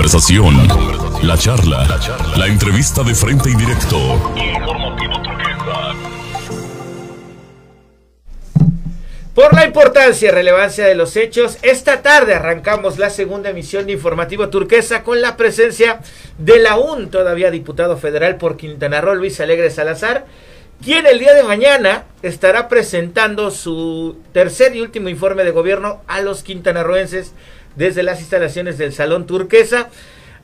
conversación, la charla, la entrevista de frente y directo. Por la importancia y relevancia de los hechos, esta tarde arrancamos la segunda emisión de Informativo Turquesa con la presencia del aún todavía diputado federal por Quintana Roo, Luis Alegre Salazar, quien el día de mañana estará presentando su tercer y último informe de gobierno a los quintanarroenses desde las instalaciones del Salón Turquesa,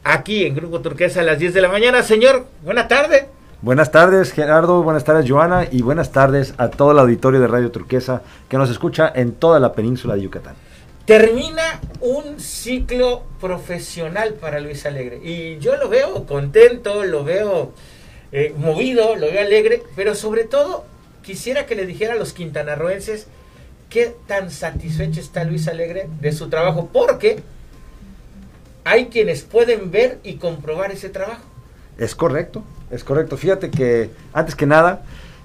aquí en Grupo Turquesa a las 10 de la mañana. Señor, buena tarde. Buenas tardes, Gerardo. Buenas tardes, Joana. Y buenas tardes a todo el auditorio de Radio Turquesa que nos escucha en toda la península de Yucatán. Termina un ciclo profesional para Luis Alegre. Y yo lo veo contento, lo veo eh, movido, lo veo alegre, pero sobre todo quisiera que le dijera a los quintanarroenses qué tan satisfecho está Luis Alegre de su trabajo, porque hay quienes pueden ver y comprobar ese trabajo. Es correcto, es correcto. Fíjate que antes que nada,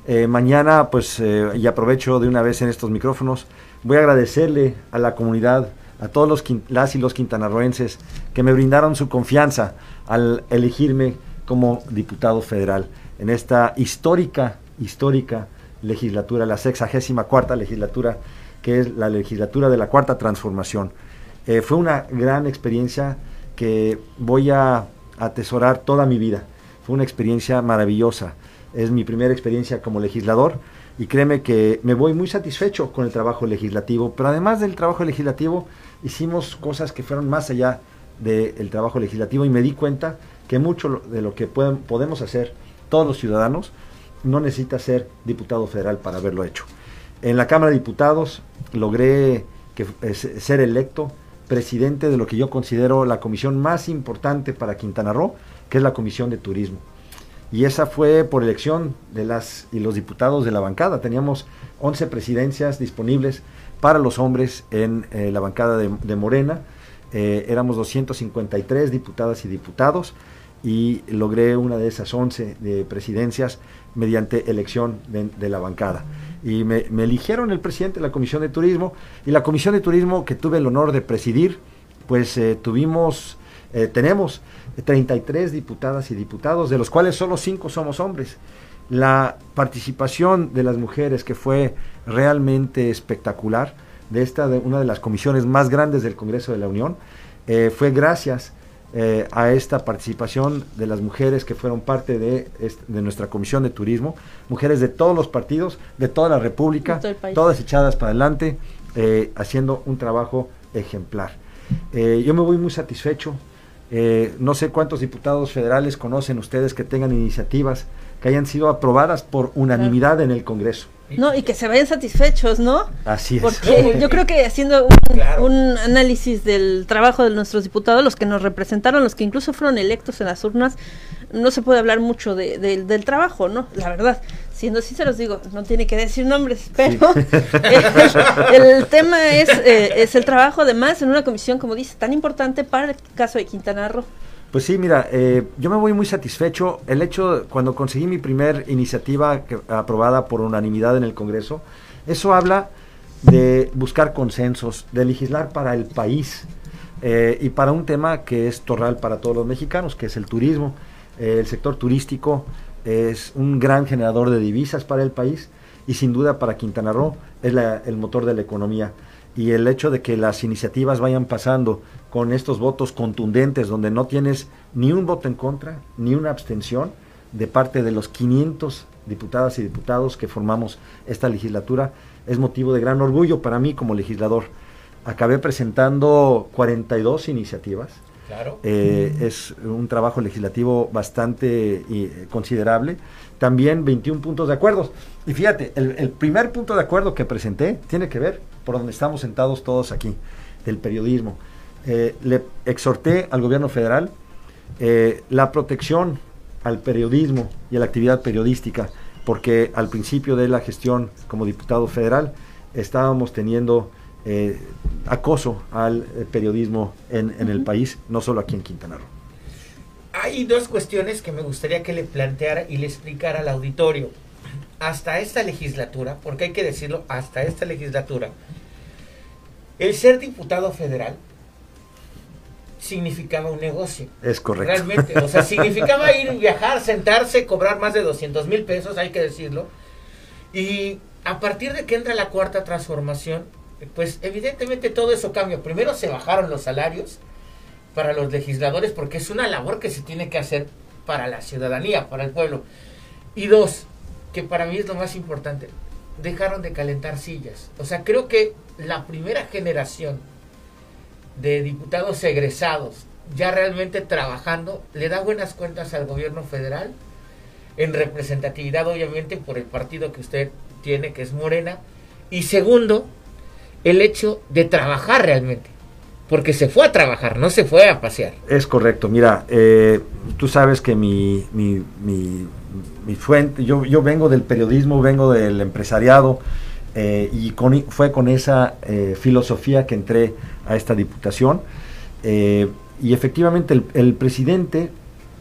eh, mañana, pues, eh, y aprovecho de una vez en estos micrófonos, voy a agradecerle a la comunidad, a todos los las y los quintanarroenses que me brindaron su confianza al elegirme como diputado federal en esta histórica, histórica legislatura, la sexagésima cuarta legislatura, que es la legislatura de la cuarta transformación. Eh, fue una gran experiencia que voy a atesorar toda mi vida. Fue una experiencia maravillosa. Es mi primera experiencia como legislador y créeme que me voy muy satisfecho con el trabajo legislativo, pero además del trabajo legislativo hicimos cosas que fueron más allá del trabajo legislativo y me di cuenta que mucho de lo que podemos hacer todos los ciudadanos no necesita ser diputado federal para haberlo hecho. En la Cámara de Diputados logré que, ser electo presidente de lo que yo considero la comisión más importante para Quintana Roo, que es la Comisión de Turismo. Y esa fue por elección de las y los diputados de la bancada. Teníamos 11 presidencias disponibles para los hombres en eh, la bancada de, Morena. Eh, éramos 253 diputadas y diputados y logré una de esas 11 de presidencias mediante elección de, la bancada. Y me, eligieron el presidente de la Comisión de Turismo y la Comisión de Turismo que tuve el honor de presidir, pues eh, tuvimos, eh, tenemos 33 diputadas y diputados, de los cuales solo 5 somos hombres. La participación de las mujeres que fue realmente espectacular, de esta, de una de las comisiones más grandes del Congreso de la Unión, eh, fue gracias eh, a esta participación de las mujeres que fueron parte de, de, nuestra comisión de turismo, mujeres de todos los partidos, de toda la República, todas echadas para adelante, eh, haciendo un trabajo ejemplar. Eh, yo me voy muy satisfecho. no sé cuántos diputados federales conocen ustedes que tengan iniciativas que hayan sido aprobadas por unanimidad en el Congreso. No, y que se vayan satisfechos, ¿no? Así es. Porque yo creo que haciendo un, análisis del trabajo de nuestros diputados, los que nos representaron, los que incluso fueron electos en las urnas, no se puede hablar mucho de, del trabajo, ¿no? La verdad, siendo así se los digo, no tiene que decir nombres, pero el, tema es, eh, es el trabajo además en una comisión, como dice, tan importante para el caso de Quintana Roo. Pues sí, mira, eh, yo me voy muy satisfecho. El hecho, cuando conseguí mi primer iniciativa aprobada por unanimidad en el Congreso, eso habla de buscar consensos, de legislar para el país eh, y para un tema que es torral para todos los mexicanos, que es el turismo. Eh, el sector turístico es un gran generador de divisas para el país y sin duda para Quintana Roo es el motor de la economía y el hecho de que las iniciativas vayan pasando con estos votos contundentes, donde no tienes ni un voto en contra, ni una abstención de parte de los 500 diputadas y diputados que formamos esta legislatura, es motivo de gran orgullo para mí como legislador. Acabé presentando 42 iniciativas. Claro. Eh, es un trabajo legislativo bastante eh, considerable. También 21 puntos de acuerdo. Y fíjate, el, el primer punto de acuerdo que presenté tiene que ver por donde estamos sentados todos aquí, del periodismo. Eh, le exhorté al gobierno federal eh, la protección al periodismo y a la actividad periodística, porque al principio de la gestión como diputado federal estábamos teniendo eh, acoso al periodismo en, el país, no solo aquí en Quintana Roo. Hay dos cuestiones que me gustaría que le planteara y le explicara al auditorio. Hasta esta legislatura, porque hay que decirlo, hasta esta legislatura, el ser diputado federal significaba un negocio. Es correcto. Realmente, o sea, significaba ir, viajar, sentarse, cobrar más de 200 mil pesos, hay que decirlo. Y a partir de que entra la cuarta transformación, pues evidentemente todo eso cambia. Primero se bajaron los salarios para los legisladores porque es una labor que se tiene que hacer para la ciudadanía, para el pueblo. Y dos, que para mí es lo más importante, dejaron de calentar sillas. O sea, creo que la primera generación de diputados egresados ya realmente trabajando le da buenas cuentas al gobierno federal en representatividad obviamente por el partido que usted tiene que es Morena y segundo el hecho de trabajar realmente porque se fue a trabajar, no se fue a pasear. Es correcto, mira, eh, tú sabes que mi, mi, mi, fuente, yo, yo vengo del periodismo, vengo del empresariado, eh, y con, fue con esa eh, filosofía que entré a esta diputación. y efectivamente el, el, presidente,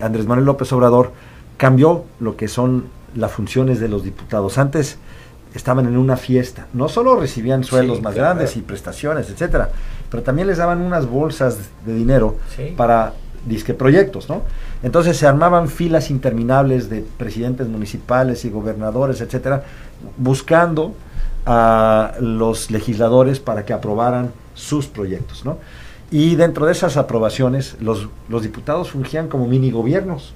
Andrés Manuel López Obrador, cambió lo que son las funciones de los diputados. Antes estaban en una fiesta. No solo recibían sueldos más grandes y prestaciones, etcétera, pero también les daban unas bolsas de dinero para disque proyectos, ¿no? Entonces se armaban filas interminables de presidentes municipales y gobernadores, etcétera, buscando a los legisladores para que aprobaran sus proyectos, ¿no? Y dentro de esas aprobaciones, los, los diputados fungían como mini gobiernos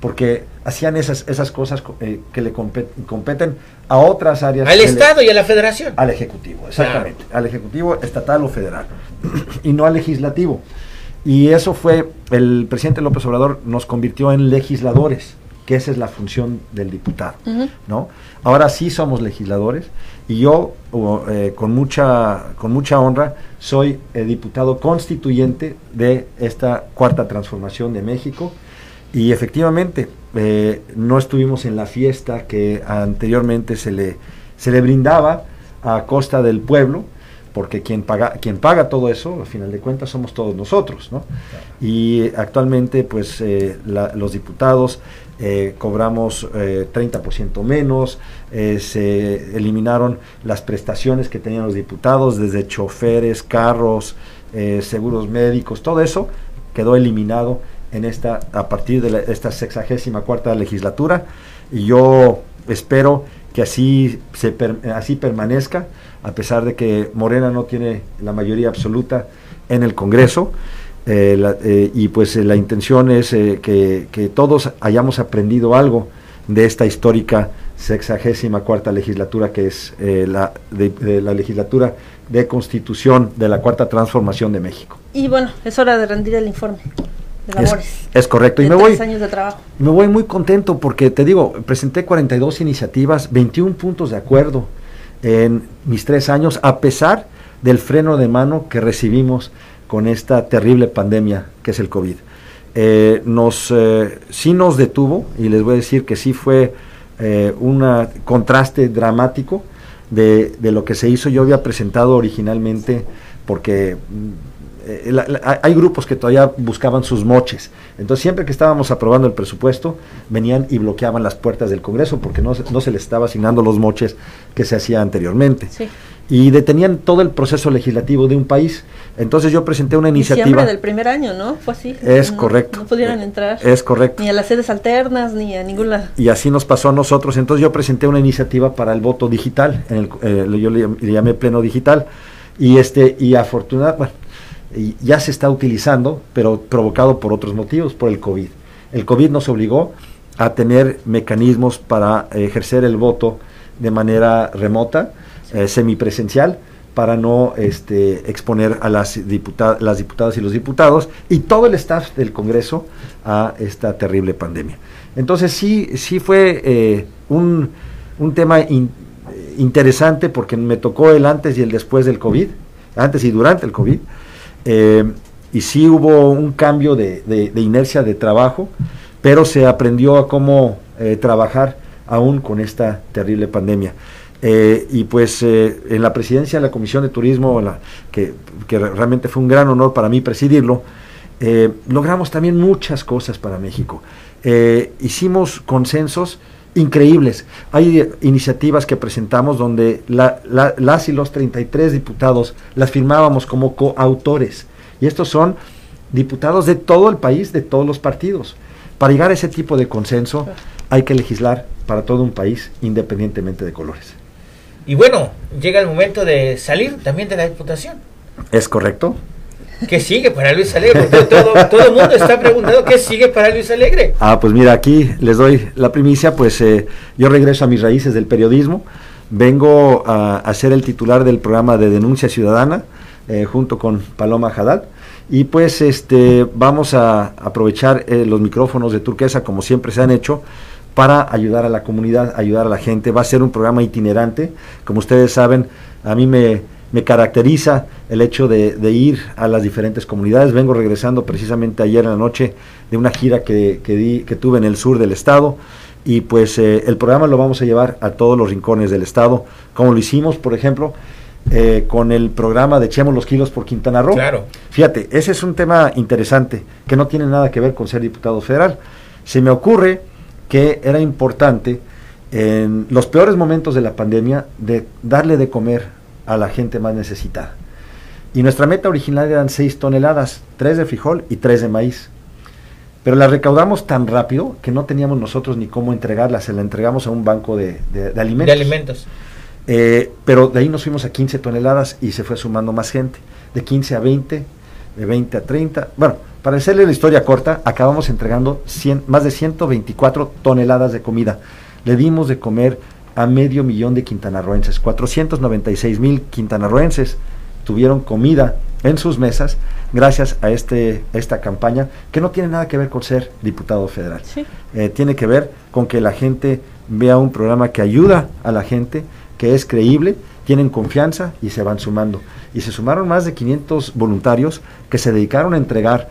porque hacían esas, esas cosas eh, que le competen, a otras áreas. Al Estado y a la Federación. Al Ejecutivo, exactamente. Al Ejecutivo estatal o federal. y no al legislativo. Y eso fue, el presidente López Obrador nos convirtió en legisladores, que esa es la función del diputado. ¿no? Ahora sí somos legisladores y yo, eh, con, mucha, con mucha honra, soy eh, diputado constituyente de esta cuarta transformación de México y efectivamente, eh, no estuvimos en la fiesta que anteriormente se le, se le brindaba a costa del pueblo, porque quien paga, quien paga todo eso, al final de cuentas, somos todos nosotros, ¿no? Y actualmente, pues, eh, los diputados eh, cobramos 30% menos, se eliminaron las prestaciones que tenían los diputados, desde choferes, carros, seguros médicos, todo eso quedó eliminado en esta, a partir de esta sexagésima cuarta legislatura y yo espero que así, se así permanezca, a pesar de que Morena no tiene la mayoría absoluta en el Congreso. Eh, eh, y pues eh, la intención es que, que, todos hayamos aprendido algo de esta histórica sexagésima cuarta legislatura que es la, de, la legislatura de constitución de la cuarta transformación de México. Y bueno, es hora de rendir el informe. Es, correcto. y me voy, me voy muy contento porque te digo, presenté 42 iniciativas, 21 puntos de acuerdo en mis tres años, a pesar del freno de mano que recibimos con esta terrible pandemia que es el COVID. Eh, nos, eh, sí nos detuvo, y les voy a decir que sí fue eh, un contraste dramático de, de, lo que se hizo. Yo había presentado originalmente, porque eh, hay grupos que todavía buscaban sus moches. Entonces, siempre que estábamos aprobando el presupuesto, venían y bloqueaban las puertas del Congreso porque no, no se les estaba asignando los moches que se hacía anteriormente. Y detenían todo el proceso legislativo de un país. Entonces yo presenté una iniciativa. del primer año, ¿no? Fue así. Es correcto. No pudieron entrar. Es correcto. Ni a las sedes alternas, ni a ninguna. Y así nos pasó a nosotros. Entonces yo presenté una iniciativa para el voto digital. En el, eh, yo le, llamé pleno digital. Y este, y afortunadamente, ya se está utilizando, pero provocado por otros motivos, por el COVID. El COVID nos obligó a tener mecanismos para ejercer el voto de manera remota, eh, semipresencial, para no este, exponer a las, las diputadas y los diputados y todo el staff del Congreso a esta terrible pandemia. Entonces sí, sí fue eh, un, un, tema interesante porque me tocó el antes y el después del COVID, antes y durante el COVID, eh, y sí hubo un cambio de, inercia de trabajo, pero se aprendió a cómo eh, trabajar aún con esta terrible pandemia. Eh, y pues en la presidencia de la Comisión de Turismo, que, realmente fue un gran honor para mí presidirlo, logramos también muchas cosas para México. hicimos consensos increíbles. Hay iniciativas que presentamos donde las y los 33 diputados las firmábamos como coautores. Y estos son diputados de todo el país, de todos los partidos. Para llegar a ese tipo de consenso hay que legislar para todo un país independientemente de colores. Y bueno, llega el momento de salir también de la diputación. ¿Es correcto? ¿Qué sigue para Luis Alegre? todo, el mundo está preguntando qué sigue para Luis Alegre. Ah, pues mira, aquí les doy la primicia, pues eh, yo regreso a mis raíces del periodismo, vengo a, ser el titular del programa de denuncia ciudadana eh, junto con Paloma Haddad y pues este vamos a aprovechar eh, los micrófonos de Turquesa como siempre se han hecho para ayudar a la comunidad, ayudar a la gente. Va a ser un programa itinerante, como ustedes saben, a mí me me caracteriza el hecho de, ir a las diferentes comunidades. Vengo regresando precisamente ayer en la noche de una gira que, di, que tuve en el sur del estado y pues eh, el programa lo vamos a llevar a todos los rincones del estado, como lo hicimos, por ejemplo, eh, con el programa de Echemos los kilos por Quintana Roo. Claro. Fíjate, ese es un tema interesante que no tiene nada que ver con ser diputado federal. Se me ocurre que era importante en los peores momentos de la pandemia de darle de comer a la gente más necesitada. Y nuestra meta original eran 6 toneladas, 3 de frijol y 3 de maíz. Pero la recaudamos tan rápido que no teníamos nosotros ni cómo entregarla, se la entregamos a un banco de, alimentos. De alimentos. Eh, pero de ahí nos fuimos a 15 toneladas y se fue sumando más gente, de 15 a 20, de 20 a 30. Bueno, para hacerle la historia corta, acabamos entregando 100, más de 124 toneladas de comida. Le dimos de comer a medio millón de quintanarroenses. 496 mil quintanarroenses tuvieron comida en sus mesas gracias a este, esta campaña que no tiene nada que ver con ser diputado federal. Eh, tiene que ver con que la gente vea un programa que ayuda a la gente, que es creíble, tienen confianza y se van sumando. Y se sumaron más de 500 voluntarios que se dedicaron a entregar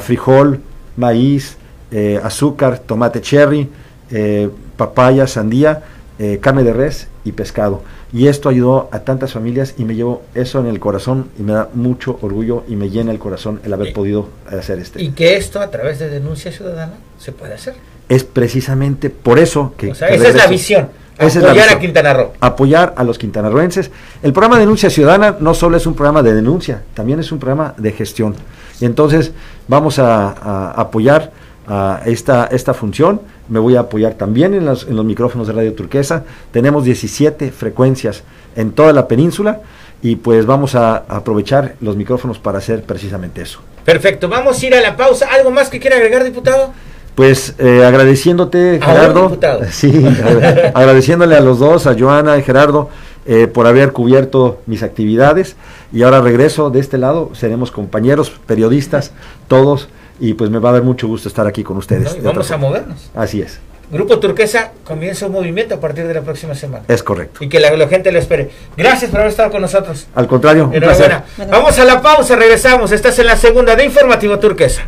frijol, maíz, eh, azúcar, tomate cherry, eh, papaya, sandía, eh, carne de res y pescado. Y esto ayudó a tantas familias y me llevo eso en el corazón y me da mucho orgullo y me llena el corazón el haber podido hacer este. Y que esto a través de denuncia ciudadana se puede hacer. Es precisamente por eso que... esa es la visión. apoyar a Quintana Roo. Apoyar a los quintanarroenses. El programa de Denuncia Ciudadana no solo es un programa de denuncia, también es un programa de gestión. Y entonces vamos a apoyar a esta, esta función. Me voy a apoyar también en los, en los micrófonos de Radio Turquesa. Tenemos 17 frecuencias en toda la península y pues vamos a aprovechar los micrófonos para hacer precisamente eso. Perfecto, vamos a ir a la pausa. ¿Algo más que quiera agregar, diputado? Pues eh, agradeciéndote, Gerardo. Sí, agradeciéndole a los dos, a Joana y Gerardo, eh, por haber cubierto mis actividades. Y ahora regreso de este lado, seremos compañeros, periodistas, todos y pues me va a dar mucho gusto estar aquí con ustedes. vamos a movernos. Así es. Grupo Turquesa comienza un movimiento a partir de la próxima semana. Es correcto. Y que la, gente lo espere. Gracias por haber estado con nosotros. Al contrario, Enhorabuena. Vamos a la pausa, regresamos. Estás en la segunda de Informativo Turquesa.